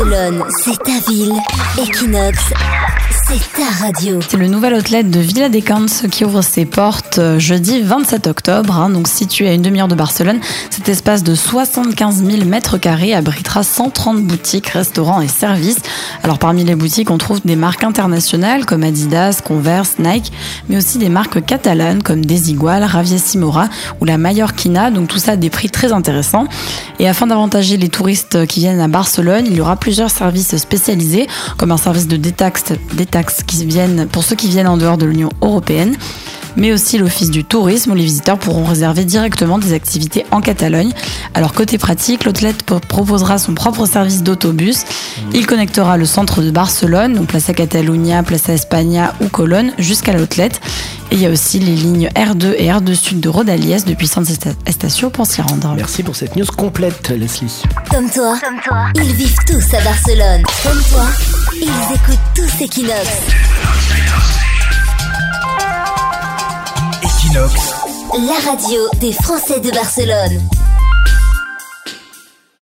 Barcelone, c'est ta ville. Equinox, c'est ta radio. C'est le nouvel outlet de Villa Descans qui ouvre ses portes euh, jeudi 27 octobre. hein. donc situé à une demi-heure de Barcelone, cet espace de 75 000 mètres carrés abritera 130 boutiques, restaurants et services. Alors parmi les boutiques, on trouve des marques internationales comme Adidas, Converse, Nike, mais aussi des marques catalanes comme Desigual, Raviessimora ou la Mallorquina. Donc tout ça à des prix très intéressants. Et afin d'avantager les touristes qui viennent à Barcelone, il y aura plusieurs services spécialisés, comme un service de détaxe, pour ceux qui viennent en dehors de l'Union européenne, mais aussi l'Office du tourisme où les visiteurs pourront réserver directement des activités en Catalogne. Alors côté pratique, pro- proposera son propre service d'autobus. Il connectera le centre de Barcelone, donc Plaza Catalunya, Plaza España ou Colonne, jusqu'à l'outlet. Et il y a aussi les lignes R2 et R2 Sud de Rodalies depuis San Estacio pour s'y rendre. Merci pour cette news complète, Leslie. Comme toi, ils vivent tous à Barcelone. Comme toi, ils écoutent tous Equinox. Equinox, La radio des Français de Barcelone.